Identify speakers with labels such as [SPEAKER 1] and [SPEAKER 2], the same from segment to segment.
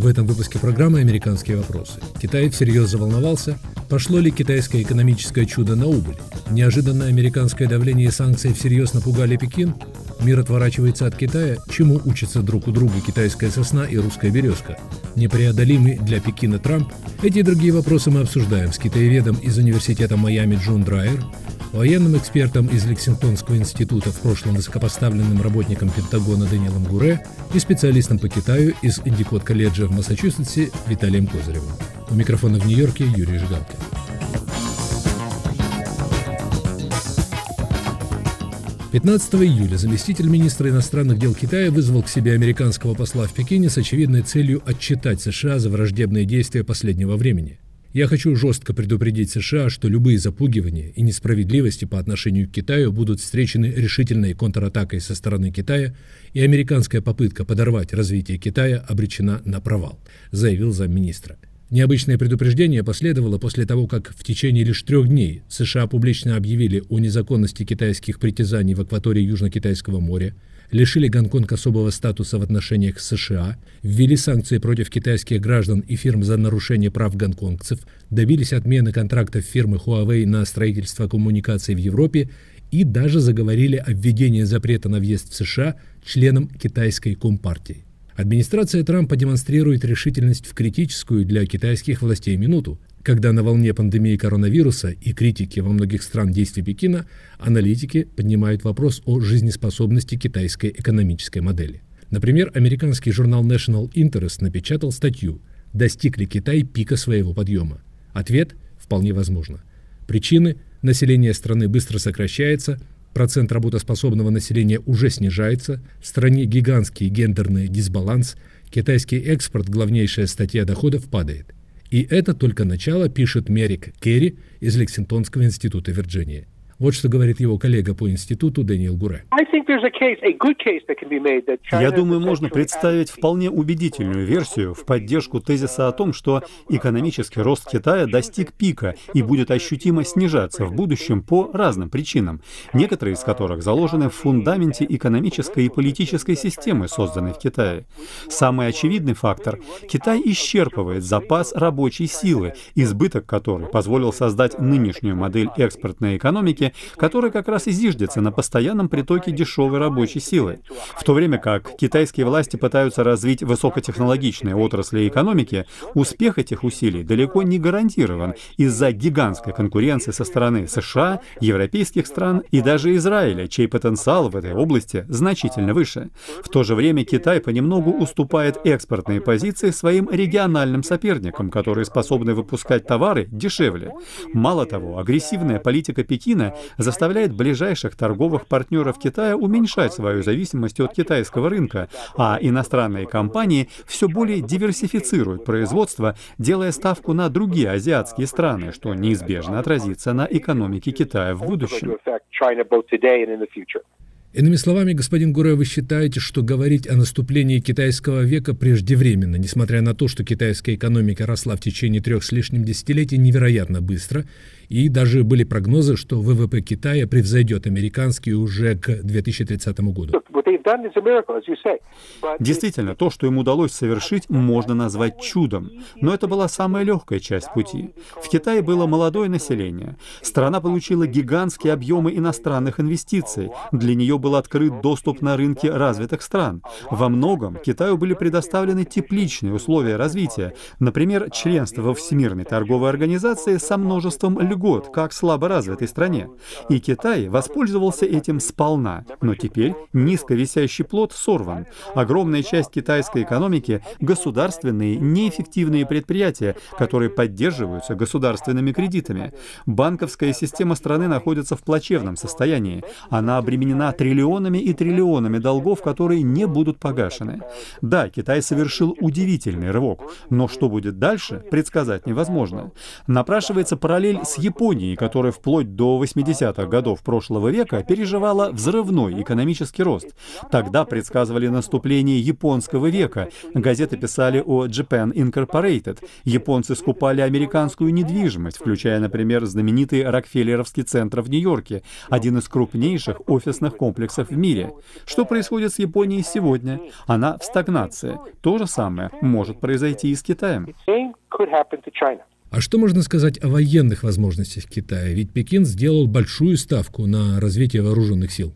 [SPEAKER 1] В этом выпуске программы «Американские вопросы». Китай всерьез заволновался, пошло ли китайское экономическое чудо на убыль. Неожиданное американское давление и санкции всерьез напугали Пекин. Мир отворачивается от Китая, чему учатся друг у друга китайская сосна и русская березка. Непреодолимый для Пекина Трамп. Эти и другие вопросы мы обсуждаем с китаеведом из университета Майами Джун Драйер, военным экспертом из Лексингтонского института, в прошлом высокопоставленным работником Пентагона Даниэлом Гуре и специалистом по Китаю из Индикот колледжа в Массачусетсе Виталием Козыревым. У микрофона в Нью-Йорке Юрий Жигалкин. 15 июля заместитель министра иностранных дел Китая вызвал к себе американского посла в Пекине с очевидной целью отчитать США за враждебные действия последнего времени – я хочу жестко предупредить США, что любые запугивания и несправедливости по отношению к Китаю будут встречены решительной контратакой со стороны Китая, и американская попытка подорвать развитие Китая обречена на провал, заявил замминистра. Необычное предупреждение последовало после того, как в течение лишь трех дней США публично объявили о незаконности китайских притязаний в акватории Южно-Китайского моря, лишили Гонконг особого статуса в отношениях с США, ввели санкции против китайских граждан и фирм за нарушение прав гонконгцев, добились отмены контрактов фирмы Huawei на строительство коммуникаций в Европе и даже заговорили о введении запрета на въезд в США членам китайской компартии. Администрация Трампа демонстрирует решительность в критическую для китайских властей минуту, когда на волне пандемии коронавируса и критики во многих стран действий Пекина, аналитики поднимают вопрос о жизнеспособности китайской экономической модели. Например, американский журнал National Interest напечатал статью «Достиг ли Китай пика своего подъема?» Ответ – вполне возможно. Причины – население страны быстро сокращается, процент работоспособного населения уже снижается, в стране гигантский гендерный дисбаланс, китайский экспорт, главнейшая статья доходов, падает – и это только начало, пишет Мерик Керри из Лексингтонского института Вирджинии. Вот что говорит его коллега по институту Дэниел Гуре.
[SPEAKER 2] Я думаю, можно представить вполне убедительную версию в поддержку тезиса о том, что экономический рост Китая достиг пика и будет ощутимо снижаться в будущем по разным причинам, некоторые из которых заложены в фундаменте экономической и политической системы, созданной в Китае. Самый очевидный фактор – Китай исчерпывает запас рабочей силы, избыток которой позволил создать нынешнюю модель экспортной экономики, которая как раз и на постоянном притоке дешевой рабочей силы. В то время как китайские власти пытаются развить высокотехнологичные отрасли экономики, успех этих усилий далеко не гарантирован из-за гигантской конкуренции со стороны США, европейских стран и даже Израиля, чей потенциал в этой области значительно выше. В то же время Китай понемногу уступает экспортные позиции своим региональным соперникам, которые способны выпускать товары дешевле. Мало того, агрессивная политика Пекина заставляет ближайших торговых партнеров Китая уменьшать свою зависимость от китайского рынка, а иностранные компании все более диверсифицируют производство, делая ставку на другие азиатские страны, что неизбежно отразится на экономике Китая в будущем.
[SPEAKER 1] Иными словами, господин Гуре, вы считаете, что говорить о наступлении китайского века преждевременно, несмотря на то, что китайская экономика росла в течение трех с лишним десятилетий невероятно быстро, и даже были прогнозы, что ВВП Китая превзойдет американский уже к 2030 году.
[SPEAKER 2] Действительно, то, что им удалось совершить, можно назвать чудом. Но это была самая легкая часть пути. В Китае было молодое население. Страна получила гигантские объемы иностранных инвестиций. Для нее был открыт доступ на рынки развитых стран. Во многом Китаю были предоставлены тепличные условия развития. Например, членство во Всемирной торговой организации со множеством льгот, как слабо развитой стране. И Китай воспользовался этим сполна. Но теперь низко висящий плод сорван. Огромная часть китайской экономики – государственные, неэффективные предприятия, которые поддерживаются государственными кредитами. Банковская система страны находится в плачевном состоянии. Она обременена триллионами и триллионами долгов, которые не будут погашены. Да, Китай совершил удивительный рывок, но что будет дальше, предсказать невозможно. Напрашивается параллель с Японией, которая вплоть до 80-х годов прошлого века переживала взрывной экономический рост. Тогда предсказывали наступление японского века. Газеты писали о Japan Incorporated. Японцы скупали американскую недвижимость, включая, например, знаменитый Рокфеллеровский центр в Нью-Йорке, один из крупнейших офисных комплексов в мире. Что происходит с Японией сегодня? Она в стагнации. То же самое может произойти и с Китаем.
[SPEAKER 1] А что можно сказать о военных возможностях Китая? Ведь Пекин сделал большую ставку на развитие вооруженных сил.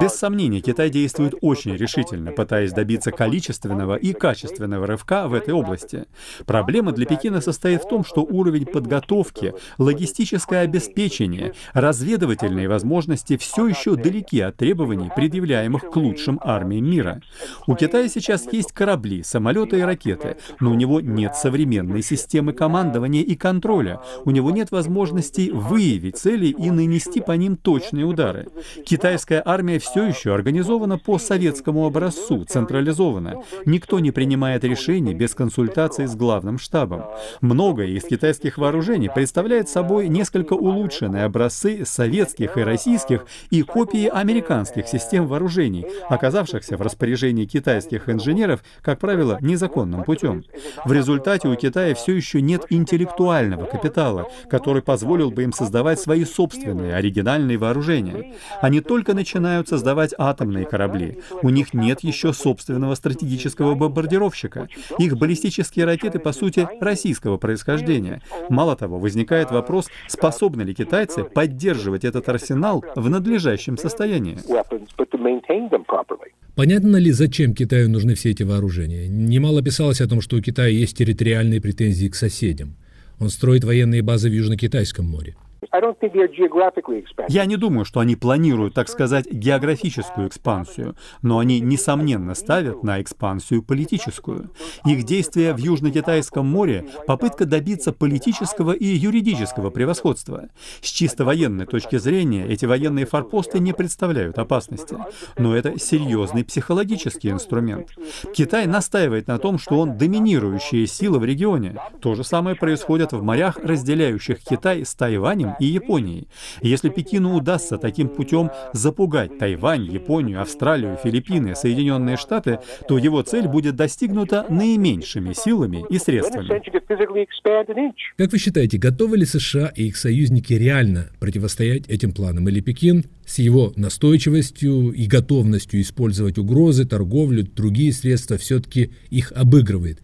[SPEAKER 2] Без сомнения, Китай действует очень решительно, пытаясь добиться количественного и качественного рывка в этой области. Проблема для Пекина состоит в том, что уровень подготовки, логистическое обеспечение, разведывательные возможности все еще далеки от требований, предъявляемых к лучшим армиям мира. У Китая сейчас есть корабли, самолеты и ракеты, но у него нет современной системы командования и контроля. У него нет возможности выявить цели и нанести по ним точные удары. Китайская армия все еще организована по советскому образцу, централизована. Никто не принимает решений без консультации с главным штабом. Многое из китайских вооружений представляет собой несколько улучшенные образцы советских и российских и копии американских систем вооружений, оказавшихся в распоряжении китайских инженеров, как правило, незаконным путем. В результате у Китая все еще нет интеллектуального капитала, который позволил бы им создавать свои собственные оригинальные вооружения. Они только начинают создавать атомные корабли. У них нет еще собственного стратегического бомбардировщика. Их баллистические ракеты, по сути, российского происхождения. Мало того, возникает вопрос, способны ли китайцы поддерживать этот арсенал в надлежащем состоянии.
[SPEAKER 1] Понятно ли, зачем Китаю нужны все эти вооружения? Немало писалось о том, что у Китая есть территориальные претензии к соседям. Он строит военные базы в Южно-Китайском море.
[SPEAKER 2] Я не думаю, что они планируют, так сказать, географическую экспансию, но они, несомненно, ставят на экспансию политическую. Их действия в Южно-Китайском море — попытка добиться политического и юридического превосходства. С чисто военной точки зрения эти военные форпосты не представляют опасности, но это серьезный психологический инструмент. Китай настаивает на том, что он доминирующая сила в регионе. То же самое происходит в морях, разделяющих Китай с Тайванем и Японией. Если Пекину удастся таким путем запугать Тайвань, Японию, Австралию, Филиппины, Соединенные Штаты, то его цель будет достигнута наименьшими силами и средствами.
[SPEAKER 1] Как вы считаете, готовы ли США и их союзники реально противостоять этим планам? Или Пекин с его настойчивостью и готовностью использовать угрозы, торговлю, другие средства все-таки их обыгрывает?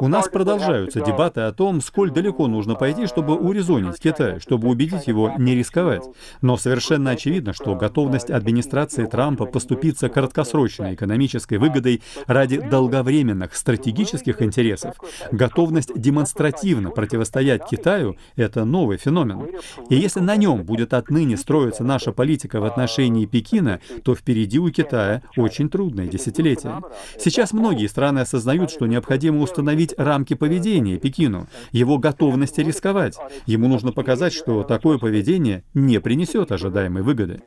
[SPEAKER 2] У нас продолжаются дебаты о том, сколь далеко нужно пойти, чтобы урезонить Китай, чтобы убедить его не рисковать. Но совершенно очевидно, что готовность администрации Трампа поступиться краткосрочной экономической выгодой ради долговременных стратегических интересов, готовность демонстративно противостоять Китаю — это новый феномен. И если на нем будет отныне строиться наша политика в отношении Пекина, то впереди у Китая очень трудное десятилетие. Сейчас многие страны осознают, что необходимо установить рамки поведения Пекину, его готовности рисковать. Ему нужно показать, что такое поведение не принесет ожидаемой выгоды.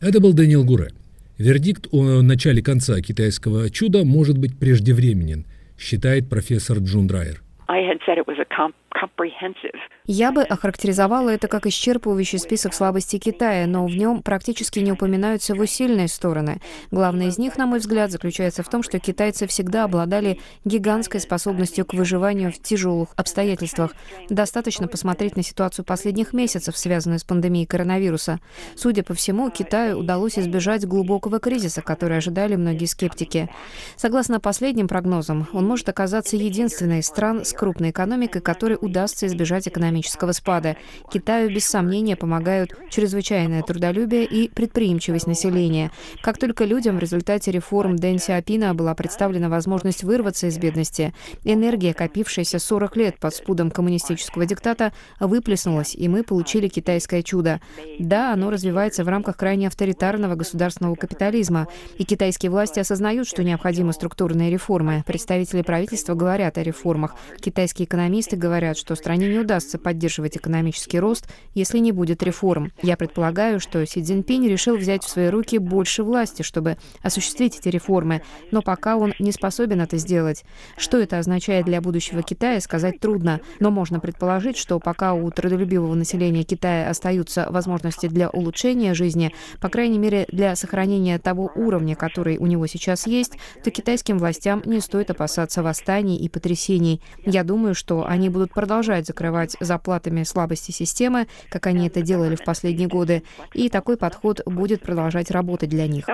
[SPEAKER 1] Это был Дэниел Гуре. Вердикт о начале конца китайского чуда может быть преждевременен, считает профессор Джун Драйер.
[SPEAKER 3] Я бы охарактеризовала это как исчерпывающий список слабостей Китая, но в нем практически не упоминаются его сильные стороны. Главное из них, на мой взгляд, заключается в том, что китайцы всегда обладали гигантской способностью к выживанию в тяжелых обстоятельствах. Достаточно посмотреть на ситуацию последних месяцев, связанную с пандемией коронавируса. Судя по всему, Китаю удалось избежать глубокого кризиса, который ожидали многие скептики. Согласно последним прогнозам, он может оказаться единственной из стран с крупной экономикой, которой удастся избежать экономического спада. Китаю без сомнения помогают чрезвычайное трудолюбие и предприимчивость населения. Как только людям в результате реформ Дэн Сиапина была представлена возможность вырваться из бедности, энергия, копившаяся 40 лет под спудом коммунистического диктата, выплеснулась, и мы получили китайское чудо. Да, оно развивается в рамках крайне авторитарного государственного капитализма, и китайские власти осознают, что необходимы структурные реформы. Представители правительства говорят о реформах. Китайские экономисты говорят, что стране не удастся поддерживать экономический рост, если не будет реформ. Я предполагаю, что Си Цзиньпинь решил взять в свои руки больше власти, чтобы осуществить эти реформы, но пока он не способен это сделать. Что это означает для будущего Китая, сказать трудно, но можно предположить, что пока у трудолюбивого населения Китая остаются возможности для улучшения жизни, по крайней мере для сохранения того уровня, который у него сейчас есть, то китайским властям не стоит опасаться восстаний и потрясений. Я думаю, что они будут продолжать закрывать заплатами слабости системы, как они это делали в последние годы, и такой подход будет продолжать работать для них.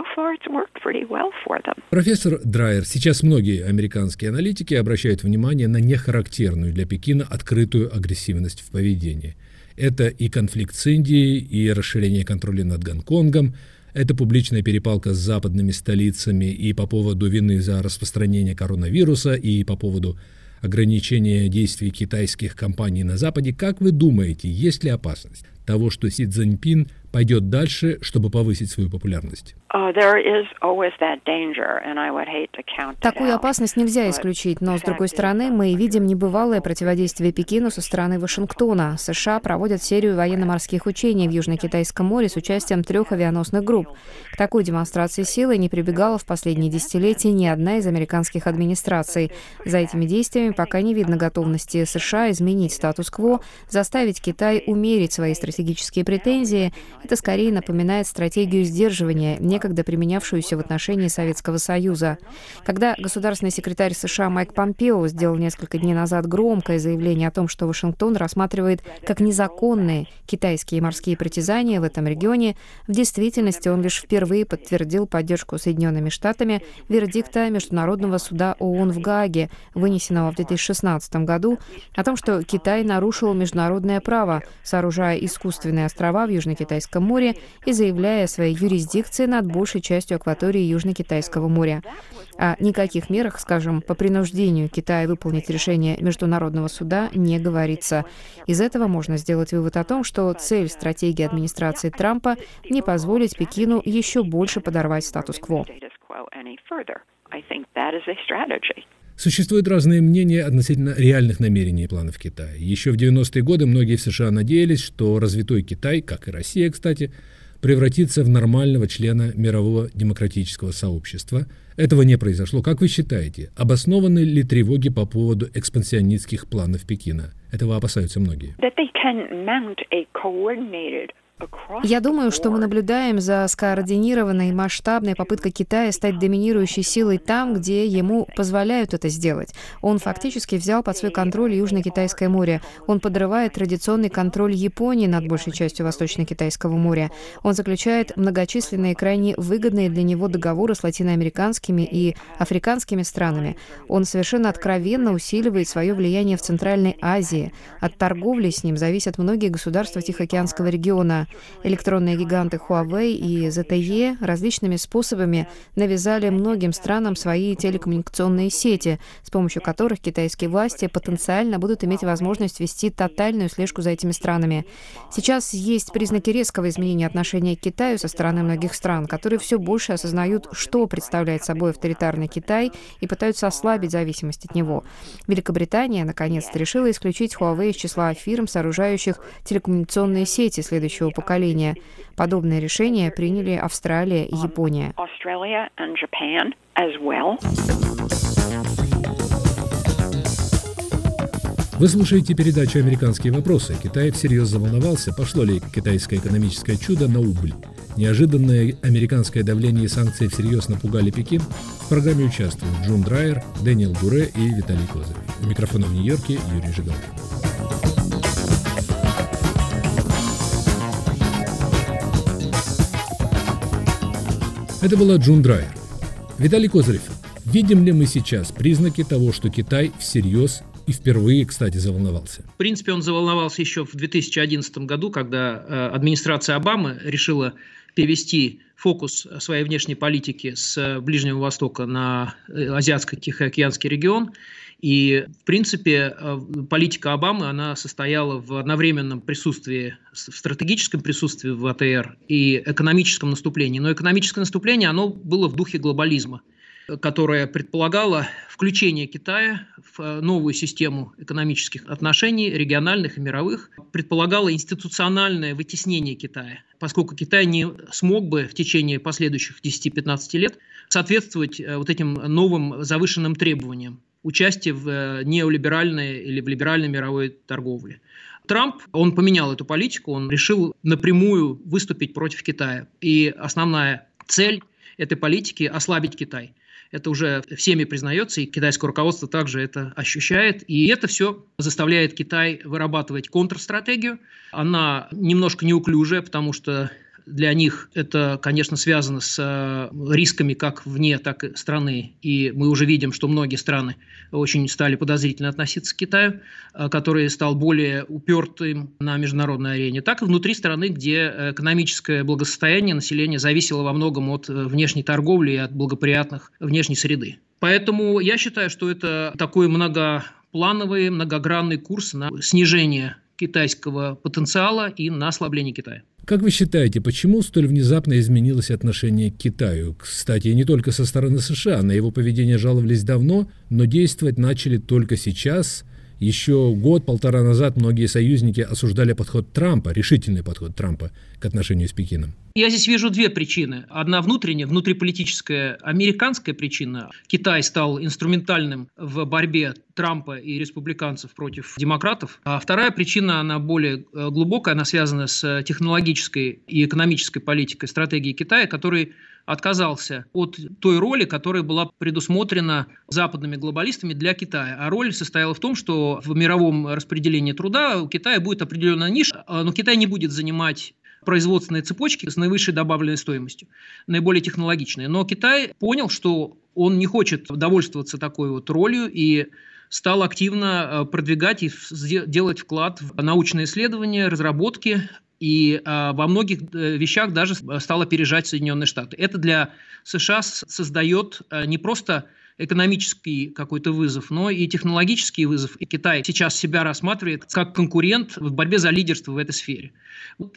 [SPEAKER 1] Профессор Драйер, сейчас многие американские аналитики обращают внимание на нехарактерную для Пекина открытую агрессивность в поведении. Это и конфликт с Индией, и расширение контроля над Гонконгом, это публичная перепалка с западными столицами и по поводу вины за распространение коронавируса, и по поводу ограничения действий китайских компаний на Западе. Как вы думаете, есть ли опасность того, что Си Цзиньпин пойдет дальше, чтобы повысить свою популярность?
[SPEAKER 3] Uh, Такую опасность нельзя исключить, но, с другой стороны, мы видим небывалое противодействие Пекину со стороны Вашингтона. США проводят серию военно-морских учений в Южно-Китайском море с участием трех авианосных групп. К такой демонстрации силы не прибегала в последние десятилетия ни одна из американских администраций. За этими действиями пока не видно готовности США изменить статус-кво, заставить Китай умерить свои стратегические претензии. Это скорее напоминает стратегию сдерживания, некогда применявшуюся в отношении Советского Союза. Когда государственный секретарь США Майк Помпео сделал несколько дней назад громкое заявление о том, что Вашингтон рассматривает как незаконные китайские морские притязания в этом регионе, в действительности он лишь впервые подтвердил поддержку Соединенными Штатами вердикта Международного суда ООН в Гааге, вынесенного в 2016 году, о том, что Китай нарушил международное право, сооружая искусственные острова в Южно-Китайском море и заявляя о своей юрисдикции над большей частью акватории Южно-Китайского моря. О никаких мерах, скажем, по принуждению Китая выполнить решение Международного суда не говорится. Из этого можно сделать вывод о том, что цель стратегии администрации Трампа — не позволить Пекину еще больше подорвать статус-кво.
[SPEAKER 1] Существуют разные мнения относительно реальных намерений и планов Китая. Еще в 90-е годы многие в США надеялись, что развитой Китай, как и Россия, кстати, превратиться в нормального члена мирового демократического сообщества. Этого не произошло. Как вы считаете, обоснованы ли тревоги по поводу экспансионистских планов Пекина? Этого опасаются многие.
[SPEAKER 3] Я думаю, что мы наблюдаем за скоординированной масштабной попыткой Китая стать доминирующей силой там, где ему позволяют это сделать. Он фактически взял под свой контроль Южно-Китайское море. Он подрывает традиционный контроль Японии над большей частью Восточно-Китайского моря. Он заключает многочисленные крайне выгодные для него договоры с латиноамериканскими и африканскими странами. Он совершенно откровенно усиливает свое влияние в Центральной Азии. От торговли с ним зависят многие государства Тихоокеанского региона. Электронные гиганты Huawei и ZTE различными способами навязали многим странам свои телекоммуникационные сети, с помощью которых китайские власти потенциально будут иметь возможность вести тотальную слежку за этими странами. Сейчас есть признаки резкого изменения отношения к Китаю со стороны многих стран, которые все больше осознают, что представляет собой авторитарный Китай и пытаются ослабить зависимость от него. Великобритания наконец-то решила исключить Huawei из числа фирм, сооружающих телекоммуникационные сети следующего поколения. Подобное решение приняли Австралия и Япония.
[SPEAKER 1] Вы слушаете передачу «Американские вопросы». Китай всерьез заволновался, пошло ли китайское экономическое чудо на убыль. Неожиданное американское давление и санкции всерьез напугали Пекин. В программе участвуют Джун Драйер, Дэниел Дуре и Виталий Козырев. У микрофона в Нью-Йорке Юрий Жигалкин. Это была Джун Драйер. Виталий Козырев, видим ли мы сейчас признаки того, что Китай всерьез и впервые, кстати, заволновался?
[SPEAKER 4] В принципе, он заволновался еще в 2011 году, когда э, администрация Обамы решила перевести фокус своей внешней политики с Ближнего Востока на э, Азиатско-Тихоокеанский регион – и, в принципе, э, политика Обамы, она состояла в одновременном присутствии, в стратегическом присутствии в АТР и экономическом наступлении. Но экономическое наступление, оно было в духе глобализма которое предполагало включение Китая в э, новую систему экономических отношений, региональных и мировых, предполагало институциональное вытеснение Китая, поскольку Китай не смог бы в течение последующих 10-15 лет соответствовать э, вот этим новым завышенным требованиям участие в э, неолиберальной или в либеральной мировой торговле. Трамп, он поменял эту политику, он решил напрямую выступить против Китая. И основная цель этой политики – ослабить Китай. Это уже всеми признается, и китайское руководство также это ощущает. И это все заставляет Китай вырабатывать контрстратегию. Она немножко неуклюжая, потому что для них это, конечно, связано с э, рисками как вне, так и страны. И мы уже видим, что многие страны очень стали подозрительно относиться к Китаю, э, который стал более упертым на международной арене, так и внутри страны, где экономическое благосостояние населения зависело во многом от э, внешней торговли и от благоприятных внешней среды. Поэтому я считаю, что это такой многоплановый, многогранный курс на снижение китайского потенциала и на ослабление Китая.
[SPEAKER 1] Как вы считаете, почему столь внезапно изменилось отношение к Китаю? Кстати, не только со стороны США, на его поведение жаловались давно, но действовать начали только сейчас. Еще год-полтора назад многие союзники осуждали подход Трампа, решительный подход Трампа к отношению с Пекином.
[SPEAKER 4] Я здесь вижу две причины. Одна внутренняя, внутриполитическая, американская причина. Китай стал инструментальным в борьбе Трампа и республиканцев против демократов. А вторая причина, она более э, глубокая, она связана с технологической и экономической политикой, стратегии Китая, который отказался от той роли, которая была предусмотрена западными глобалистами для Китая. А роль состояла в том, что в мировом распределении труда у Китая будет определенная ниша, но Китай не будет занимать производственные цепочки с наивысшей добавленной стоимостью, наиболее технологичные. Но Китай понял, что он не хочет довольствоваться такой вот ролью и стал активно э, продвигать и делать вклад в научные исследования, разработки, и а, во многих э, вещах даже стал опережать Соединенные Штаты. Это для США создает не просто экономический какой-то вызов, но и технологический вызов. И Китай сейчас себя рассматривает как конкурент в борьбе за лидерство в этой сфере.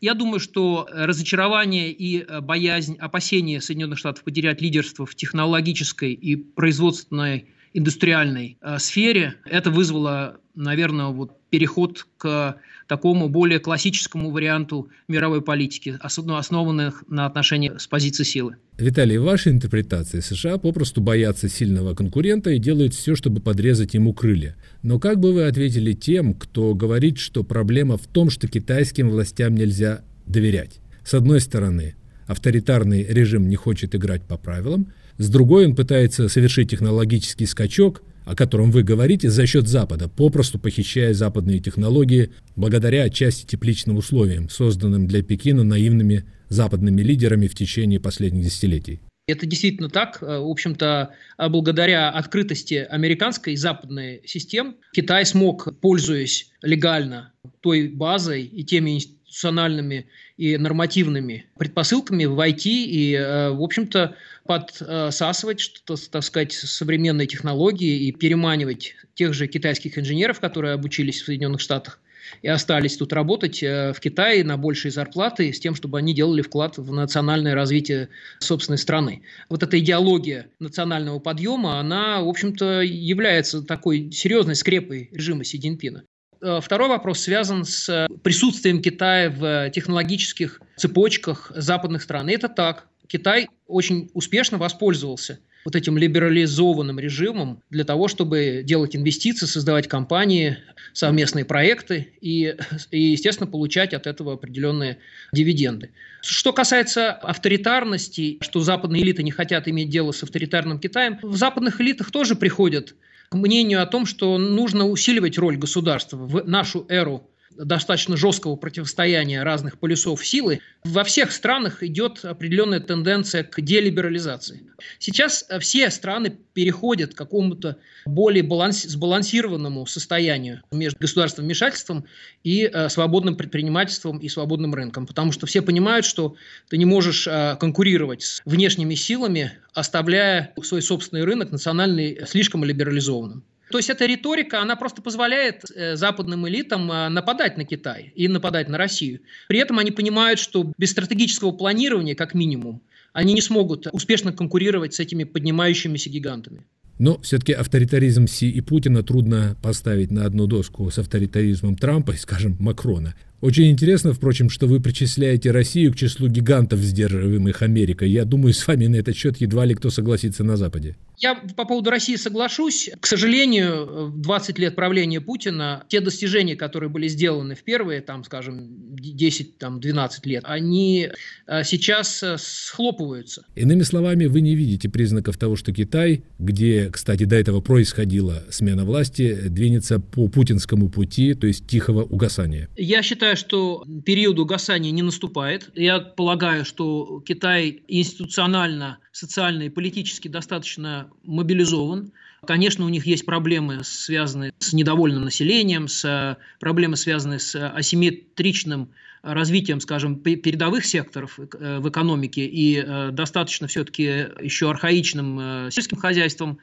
[SPEAKER 4] Я думаю, что разочарование и э, боязнь, опасения Соединенных Штатов потерять лидерство в технологической и производственной индустриальной э, сфере, это вызвало, наверное, вот переход к такому более классическому варианту мировой политики, основанных на отношении с позиции силы.
[SPEAKER 1] Виталий, в вашей интерпретации США попросту боятся сильного конкурента и делают все, чтобы подрезать ему крылья. Но как бы вы ответили тем, кто говорит, что проблема в том, что китайским властям нельзя доверять? С одной стороны, авторитарный режим не хочет играть по правилам, с другой он пытается совершить технологический скачок, о котором вы говорите, за счет Запада, попросту похищая западные технологии благодаря отчасти тепличным условиям, созданным для Пекина наивными западными лидерами в течение последних десятилетий.
[SPEAKER 4] Это действительно так. Э, в общем-то, а благодаря открытости американской и западной систем Китай смог, пользуясь легально той базой и теми институциональными и нормативными предпосылками войти и, э, в общем-то, подсасывать, что так сказать, современные технологии и переманивать тех же китайских инженеров, которые обучились в Соединенных Штатах, и остались тут работать э, в Китае на большие зарплаты с тем, чтобы они делали вклад в национальное развитие собственной страны. Вот эта идеология национального подъема, она, в общем-то, является такой серьезной скрепой режима Си Цзиньпина. Э, второй вопрос связан с присутствием Китая в технологических цепочках западных стран. И это так. Китай очень успешно воспользовался вот этим либерализованным режимом для того, чтобы делать инвестиции, создавать компании, совместные проекты и, и, естественно, получать от этого определенные дивиденды. Что касается авторитарности, что западные элиты не хотят иметь дело с авторитарным Китаем, в западных элитах тоже приходят к мнению о том, что нужно усиливать роль государства в нашу эру достаточно жесткого противостояния разных полюсов силы, во всех странах идет определенная тенденция к делиберализации. Сейчас э, все страны переходят к какому-то более баланс, сбалансированному состоянию между государственным вмешательством и э, свободным предпринимательством и свободным рынком, потому что все понимают, что ты не можешь э, конкурировать с внешними силами, оставляя свой собственный рынок национальный слишком либерализованным. То есть эта риторика, она просто позволяет э, западным элитам э, нападать на Китай и нападать на Россию. При этом они понимают, что без стратегического планирования, как минимум, они не смогут успешно конкурировать с этими поднимающимися гигантами.
[SPEAKER 1] Но все-таки авторитаризм Си и Путина трудно поставить на одну доску с авторитаризмом Трампа и, скажем, Макрона. Очень интересно, впрочем, что вы причисляете Россию к числу гигантов, сдерживаемых Америкой. Я думаю, с вами на этот счет едва ли кто согласится на Западе.
[SPEAKER 4] Я по поводу России соглашусь. К сожалению, в 20 лет правления Путина те достижения, которые были сделаны в первые, там, скажем, 10-12 лет, они э, сейчас э, схлопываются.
[SPEAKER 1] Иными словами, вы не видите признаков того, что Китай, где, кстати, до этого происходила смена власти, двинется по путинскому пути, то есть тихого угасания.
[SPEAKER 4] Я считаю, что период угасания не наступает. Я полагаю, что Китай институционально, социально и политически достаточно мобилизован. Конечно, у них есть проблемы, связанные с недовольным населением, с проблемы, связанные с асимметричным развитием, скажем, передовых секторов э, в экономике и э, достаточно все-таки еще архаичным э, сельским хозяйством.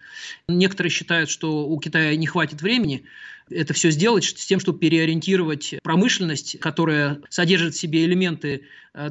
[SPEAKER 4] Некоторые считают, что у Китая не хватит времени это все сделать с тем, чтобы переориентировать промышленность, которая содержит в себе элементы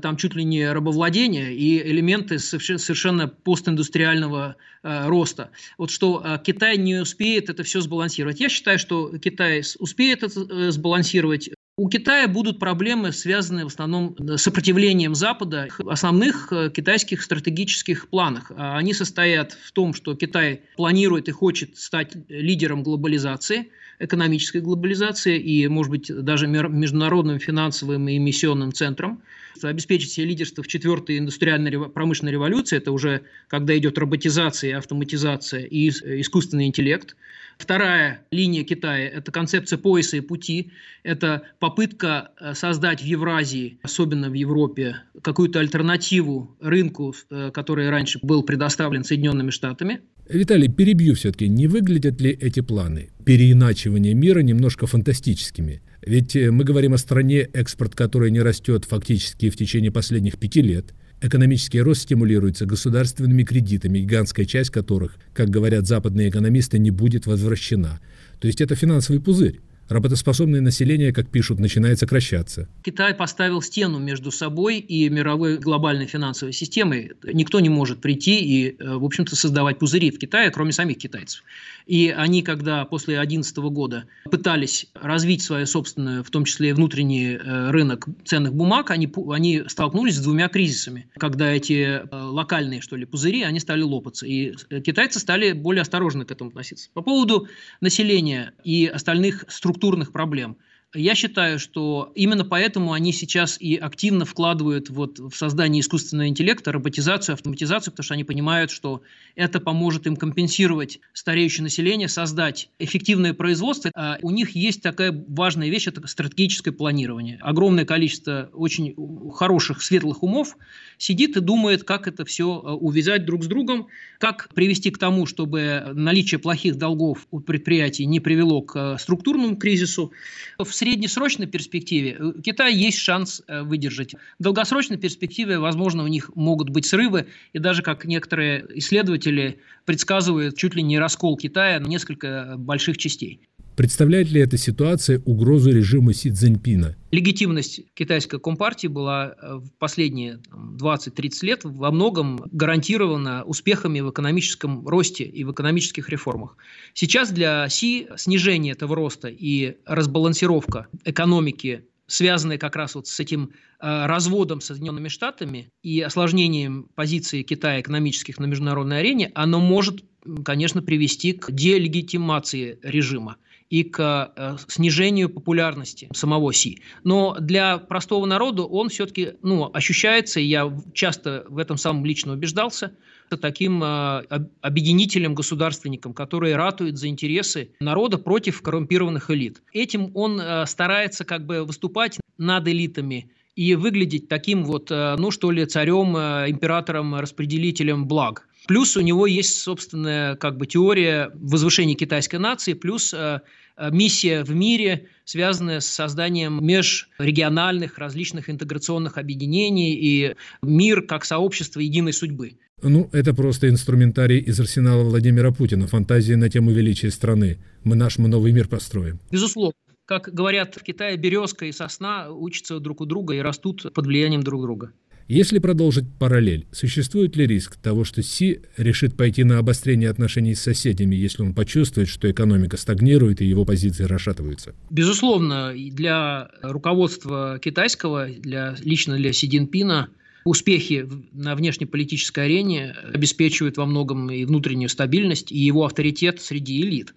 [SPEAKER 4] там чуть ли не рабовладения и элементы совершенно постиндустриального роста. Вот что Китай не успеет это все сбалансировать. Я считаю, что Китай успеет это сбалансировать у Китая будут проблемы, связанные в основном с сопротивлением Запада основных э, китайских стратегических планах. А они состоят в том, что Китай планирует и хочет стать лидером глобализации, экономической глобализации и, может быть, даже международным финансовым и эмиссионным центром обеспечить себе лидерство в четвертой индустриальной промышленной революции, это уже когда идет роботизация, автоматизация и искусственный интеллект. Вторая линия Китая – это концепция пояса и пути. Это попытка э, создать в Евразии, особенно в Европе, какую-то альтернативу рынку, э, который раньше был предоставлен Соединенными Штатами.
[SPEAKER 1] Виталий, перебью все-таки. Не выглядят ли эти планы переиначивания мира немножко фантастическими? Ведь э, мы говорим о стране, экспорт которой не растет фактически в течение последних пяти лет – Экономический рост стимулируется государственными кредитами, гигантская часть которых, как говорят западные экономисты, не будет возвращена. То есть это финансовый пузырь. Работоспособное население, как пишут, начинает сокращаться.
[SPEAKER 4] Китай поставил стену между собой и мировой глобальной финансовой системой. Никто не может прийти и, э, в общем-то, создавать пузыри в Китае, кроме самих китайцев. И они, когда после 2011 года пытались развить свою собственную, в том числе и внутренний э, рынок ценных бумаг, они, они столкнулись с двумя кризисами. Когда эти э, локальные, что ли, пузыри, они стали лопаться. И китайцы стали более осторожно к этому относиться. По поводу населения и остальных структур структурных проблем. Я считаю, что именно поэтому они сейчас и активно вкладывают вот в создание искусственного интеллекта, роботизацию, автоматизацию, потому что они понимают, что это поможет им компенсировать стареющее население, создать эффективное производство. А у них есть такая важная вещь – это стратегическое планирование. Огромное количество очень хороших, светлых умов сидит и думает, как это все э, увязать друг с другом, как привести к тому, чтобы наличие плохих долгов у предприятий не привело к э, структурному кризису. В среднесрочной перспективе у Китая есть шанс э, выдержать. В долгосрочной перспективе, возможно, у них могут быть срывы, и даже, как некоторые исследователи предсказывают, чуть ли не раскол Китая на несколько больших частей.
[SPEAKER 1] Представляет ли эта ситуация угрозу режиму Си Цзиньпина?
[SPEAKER 4] Легитимность китайской компартии была э, в последние 20-30 лет во многом гарантирована успехами в экономическом росте и в экономических реформах. Сейчас для Си снижение этого роста и разбалансировка экономики связанные как раз вот с этим э, разводом с Соединенными Штатами и осложнением позиции Китая экономических на международной арене, оно может, конечно, привести к делегитимации режима и к э, снижению популярности самого Си. Но для простого народа он все-таки ну, ощущается, и я часто в этом самом лично убеждался, таким э, объединителем, государственником, который ратует за интересы народа против коррумпированных элит. Этим он э, старается как бы выступать над элитами и выглядеть таким вот, ну что ли, царем, императором, распределителем благ. Плюс у него есть собственная как бы теория возвышения китайской нации, плюс э, э, миссия в мире, связанная с созданием межрегиональных различных интеграционных объединений и мир как сообщество единой судьбы.
[SPEAKER 1] Ну, это просто инструментарий из арсенала Владимира Путина, фантазии на тему величия страны. Мы наш мы новый мир построим.
[SPEAKER 4] Безусловно. Как говорят в Китае, березка и сосна учатся друг у друга и растут под влиянием друг друга.
[SPEAKER 1] Если продолжить параллель, существует ли риск того, что Си решит пойти на обострение отношений с соседями, если он почувствует, что экономика стагнирует и его позиции расшатываются?
[SPEAKER 4] Безусловно, для руководства китайского, для, лично для Си Цзиньпина, успехи на внешнеполитической арене обеспечивают во многом и внутреннюю стабильность, и его авторитет среди элит.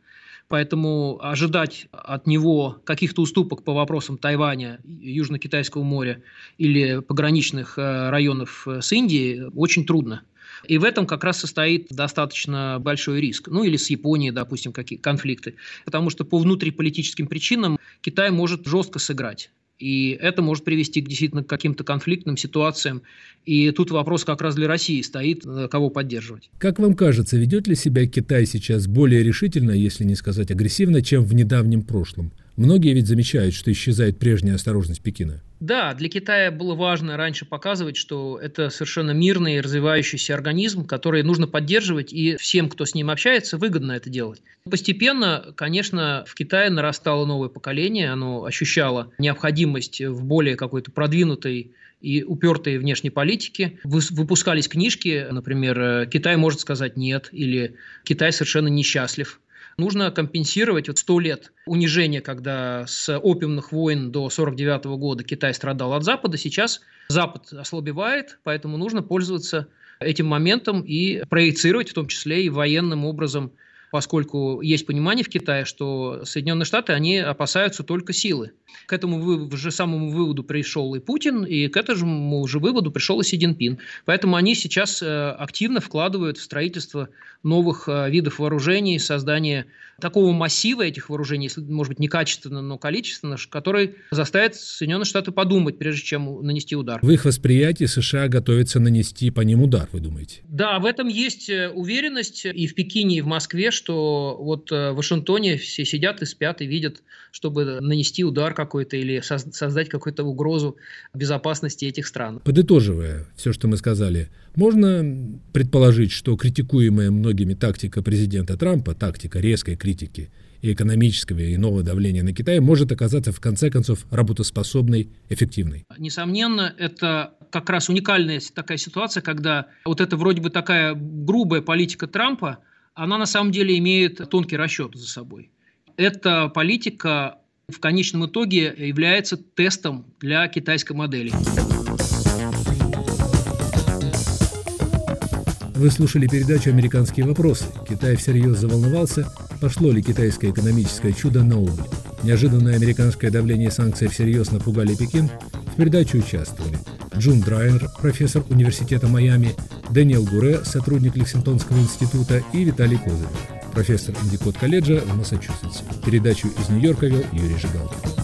[SPEAKER 4] Поэтому ожидать от него каких-то уступок по вопросам Тайваня, Южно-Китайского моря или пограничных э, районов э, с Индией очень трудно. И в этом как раз состоит достаточно большой риск. Ну или с Японией, допустим, какие конфликты. Потому что по внутриполитическим причинам Китай может жестко сыграть. И это может привести к действительно к каким-то конфликтным ситуациям. И тут вопрос как раз для России стоит, э, кого поддерживать.
[SPEAKER 1] Как вам кажется, ведет ли себя Китай сейчас более решительно, если не сказать агрессивно, чем в недавнем прошлом? Многие ведь замечают, что исчезает прежняя осторожность Пекина.
[SPEAKER 4] Да, для Китая было важно раньше показывать, что это совершенно мирный развивающийся организм, который нужно поддерживать, и всем, кто с ним общается, выгодно это делать. Постепенно, конечно, в Китае нарастало новое поколение, оно ощущало необходимость в более какой-то продвинутой и упертой внешней политике. Выпускались книжки, например, «Китай может сказать нет» или «Китай совершенно несчастлив» нужно компенсировать вот 100 лет унижения, когда с опиумных войн до 49 года Китай страдал от Запада, сейчас Запад ослабевает, поэтому нужно пользоваться этим моментом и проецировать в том числе и военным образом поскольку есть понимание в Китае, что Соединенные Штаты, они опасаются только силы. К этому же самому выводу пришел и Путин, и к этому же выводу пришел и Си Цзиньпин. Поэтому они сейчас э, активно вкладывают в строительство новых э, видов вооружений, создание такого массива этих вооружений, может быть, не качественно, но количественно, который заставит Соединенные Штаты подумать, прежде чем нанести удар.
[SPEAKER 1] В их восприятии США готовится нанести по ним удар, вы думаете?
[SPEAKER 4] Да, в этом есть э, уверенность и в Пекине, и в Москве, что вот в Вашингтоне все сидят и спят и видят, чтобы нанести удар какой-то или создать какую-то угрозу безопасности этих стран.
[SPEAKER 1] Подытоживая все, что мы сказали, можно предположить, что критикуемая многими тактика президента Трампа, тактика резкой критики и экономического и иного давления на Китай может оказаться в конце концов работоспособной, эффективной.
[SPEAKER 4] Несомненно, это как раз уникальная такая ситуация, когда вот эта вроде бы такая грубая политика Трампа, она на самом деле имеет тонкий расчет за собой. Эта политика в конечном итоге является тестом для китайской модели.
[SPEAKER 1] Вы слушали передачу «Американские вопросы». Китай всерьез заволновался, пошло ли китайское экономическое чудо на убыль. Неожиданное американское давление и санкции всерьез напугали Пекин. В передаче участвовали Джун Драйер, профессор университета Майами, Дэниел Гуре, сотрудник Лексингтонского института и Виталий Козырев, профессор Индикот колледжа в Массачусетсе. Передачу из Нью-Йорка вел Юрий Жигалкин.